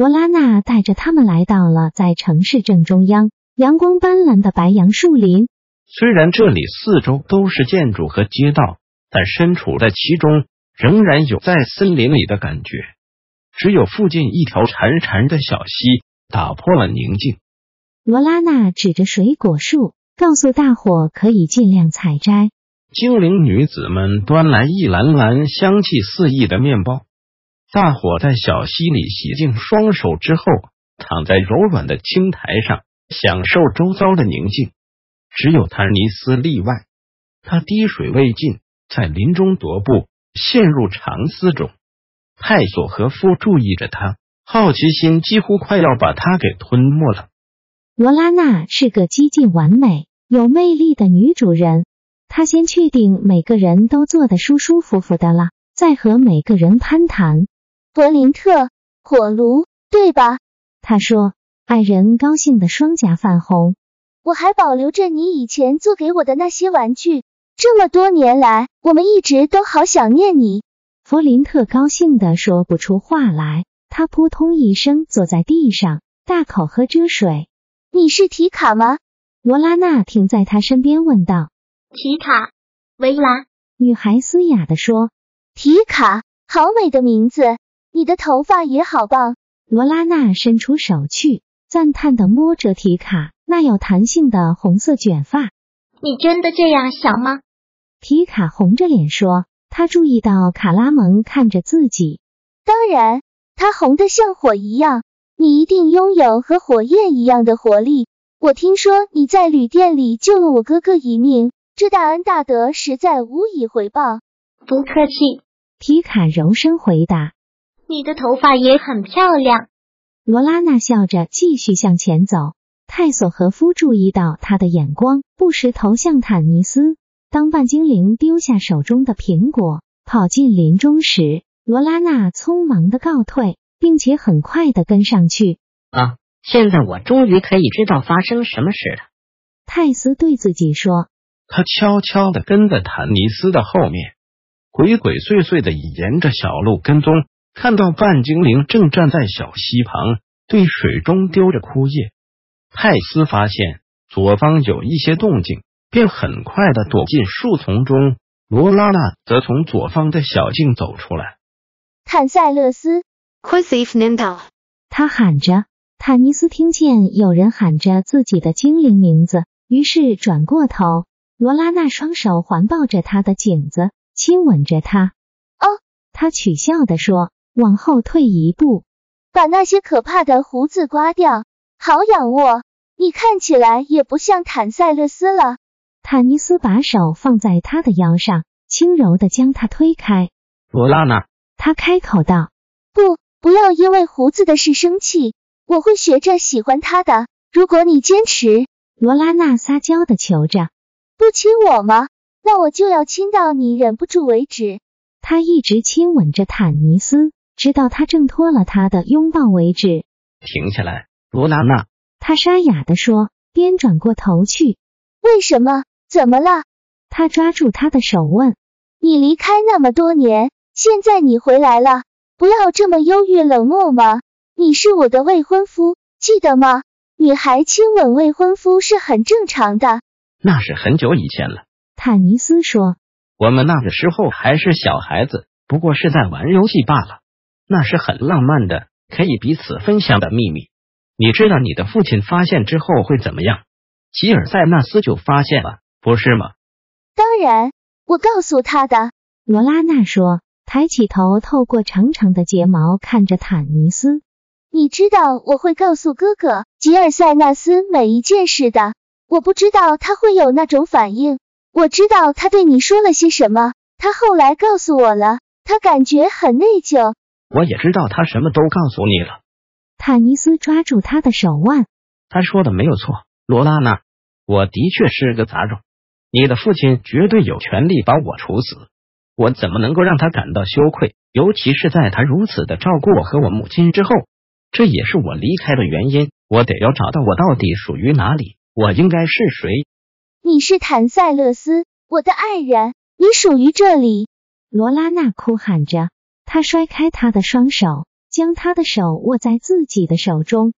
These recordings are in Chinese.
罗拉娜带着他们来到了在城市正中央阳光斑斓的白杨树林。虽然这里四周都是建筑和街道，但身处在其中，仍然有在森林里的感觉。只有附近一条潺潺的小溪打破了宁静。罗拉娜指着水果树，告诉大伙可以尽量采摘。精灵女子们端来一篮篮香气四溢的面包。大伙在小溪里洗净双手之后，躺在柔软的青苔上，享受周遭的宁静。只有坦尼斯例外，他滴水未进，在林中踱步，陷入长思中。泰索和夫注意着他，好奇心几乎快要把他给吞没了。罗拉娜是个激进、完美、有魅力的女主人。她先确定每个人都坐得舒舒服服的了，再和每个人攀谈。柏林特火炉，对吧？他说。爱人高兴的双颊泛红。我还保留着你以前做给我的那些玩具。这么多年来，我们一直都好想念你。弗林特高兴的说不出话来。他扑通一声坐在地上，大口喝着水。你是提卡吗？罗拉娜停在他身边问道。提卡，维拉。女孩嘶哑的说。提卡，好美的名字。你的头发也好棒。罗拉娜伸出手去，赞叹的摸着提卡那有弹性的红色卷发。你真的这样想吗？提卡红着脸说。他注意到卡拉蒙看着自己。当然，他红的像火一样。你一定拥有和火焰一样的活力。我听说你在旅店里救了我哥哥一命，这大恩大德实在无以回报。不客气。皮卡柔声回答。你的头发也很漂亮。罗拉娜笑着继续向前走。泰索和夫注意到他的眼光，不时投向坦尼斯。当半精灵丢下手中的苹果，跑进林中时，罗拉娜匆忙的告退，并且很快的跟上去。啊，现在我终于可以知道发生什么事了。泰斯对自己说。他悄悄的跟在坦尼斯的后面，鬼鬼祟祟的沿着小路跟踪。看到半精灵正站在小溪旁，对水中丢着枯叶。泰斯发现左方有一些动静，便很快的躲进树丛中。罗拉娜则从左方的小径走出来。坦塞勒斯，Quasif Nindal，他喊着。坦尼斯听见有人喊着自己的精灵名字，于是转过头。罗拉娜双手环抱着他的颈子，亲吻着他。哦，他取笑的说。往后退一步，把那些可怕的胡子刮掉，好仰卧。你看起来也不像坦塞勒斯了。坦尼斯把手放在他的腰上，轻柔的将他推开。罗拉娜，他开口道：“不，不要因为胡子的事生气。我会学着喜欢他的。如果你坚持。”罗拉娜撒娇的求着：“不亲我吗？那我就要亲到你忍不住为止。”他一直亲吻着坦尼斯。直到他挣脱了他的拥抱为止。停下来，罗娜娜。他沙哑的说，边转过头去。为什么？怎么了？他抓住他的手问。你离开那么多年，现在你回来了，不要这么忧郁冷漠吗？你是我的未婚夫，记得吗？女孩亲吻未婚夫是很正常的。那是很久以前了。坦尼斯说。我们那个时候还是小孩子，不过是在玩游戏罢了。那是很浪漫的，可以彼此分享的秘密。你知道你的父亲发现之后会怎么样？吉尔塞纳斯就发现了，不是吗？当然，我告诉他的。罗拉娜说，抬起头，透过长长的睫毛看着坦尼斯。你知道我会告诉哥哥吉尔塞纳斯每一件事的。我不知道他会有那种反应。我知道他对你说了些什么。他后来告诉我了，他感觉很内疚。我也知道他什么都告诉你了。坦尼斯抓住他的手腕，他说的没有错，罗拉娜，我的确是个杂种。你的父亲绝对有权利把我处死，我怎么能够让他感到羞愧？尤其是在他如此的照顾我和我母亲之后，这也是我离开的原因。我得要找到我到底属于哪里，我应该是谁？你是坦塞勒斯，我的爱人，你属于这里。罗拉娜哭喊着，她甩开他的双手，将他的手握在自己的手中。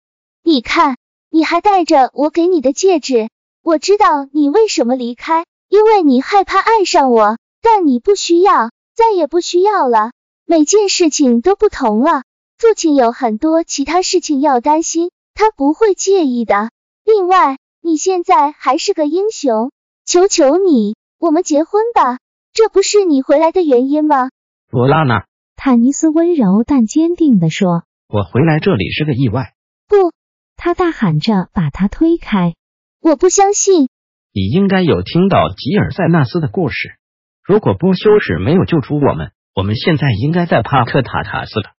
你看，你还戴着我给你的戒指。我知道你为什么离开，因为你害怕爱上我，但你不需要，再也不需要了。每件事情都不同了。父亲有很多其他事情要担心，他不会介意的。另外，你现在还是个英雄，求求你，我们结婚吧。这不是你回来的原因吗？罗拉娜，坦尼斯温柔但坚定地说：“我回来这里是个意外。”不，他大喊着把他推开。我不相信。你应该有听到吉尔塞纳斯的故事。如果波修士没有救出我们。我们现在应该在帕克塔塔斯了。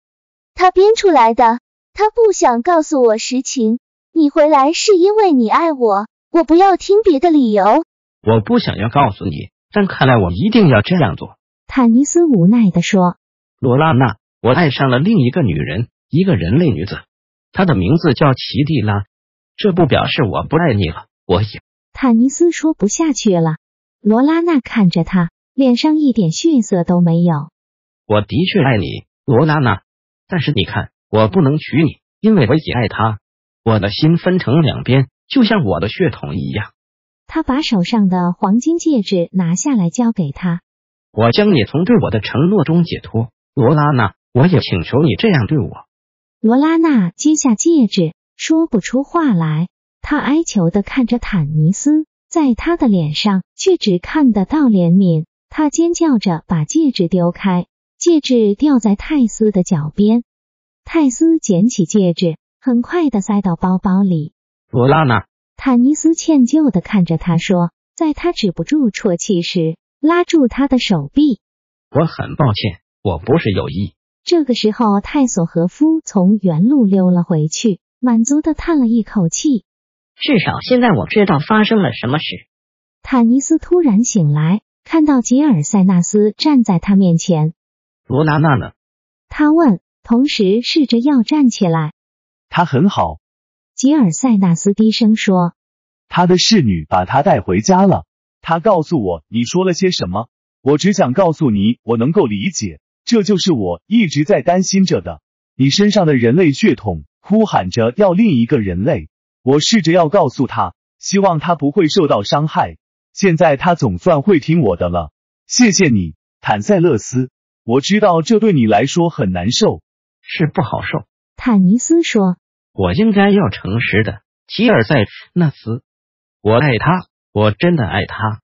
他编出来的，他不想告诉我实情。你回来是因为你爱我，我不要听别的理由。我不想要告诉你，但看来我一定要这样做。坦尼斯无奈的说：“罗拉娜，我爱上了另一个女人，一个人类女子，她的名字叫奇蒂拉。这不表示我不爱你了，我也。”坦尼斯说不下去了。罗拉娜看着他，脸上一点血色都没有。我的确爱你，罗拉娜，但是你看，我不能娶你，因为我也爱他。我的心分成两边，就像我的血统一样。他把手上的黄金戒指拿下来，交给他。我将你从对我的承诺中解脱，罗拉娜。我也请求你这样对我。罗拉娜接下戒指，说不出话来。她哀求的看着坦尼斯，在他的脸上却只看得到怜悯。他尖叫着把戒指丢开。戒指掉在泰斯的脚边，泰斯捡起戒指，很快的塞到包包里。罗拉娜，坦尼斯歉疚的看着他说，在他止不住啜泣时，拉住他的手臂。我很抱歉，我不是有意。这个时候，泰索和夫从原路溜了回去，满足的叹了一口气。至少现在我知道发生了什么事。坦尼斯突然醒来，看到吉尔塞纳斯站在他面前。罗娜娜呢？他问，同时试着要站起来。他很好。吉尔塞纳斯低声说：“他的侍女把他带回家了。他告诉我你说了些什么。我只想告诉你，我能够理解。这就是我一直在担心着的。你身上的人类血统呼喊着要另一个人类。我试着要告诉他，希望他不会受到伤害。现在他总算会听我的了。谢谢你，坦塞勒斯。”我知道这对你来说很难受，是不好受。坦尼斯说：“我应该要诚实的，吉尔塞纳斯，我爱他，我真的爱他。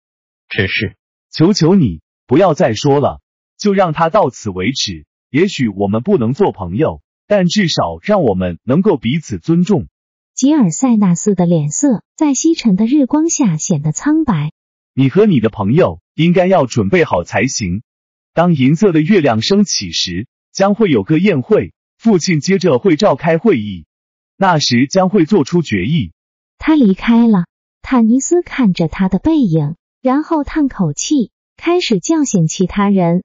只是，求求你不要再说了，就让他到此为止。也许我们不能做朋友，但至少让我们能够彼此尊重。”吉尔塞纳斯的脸色在西沉的日光下显得苍白。你和你的朋友应该要准备好才行。当银色的月亮升起时，将会有个宴会。父亲接着会召开会议，那时将会做出决议。他离开了。坦尼斯看着他的背影，然后叹口气，开始叫醒其他人。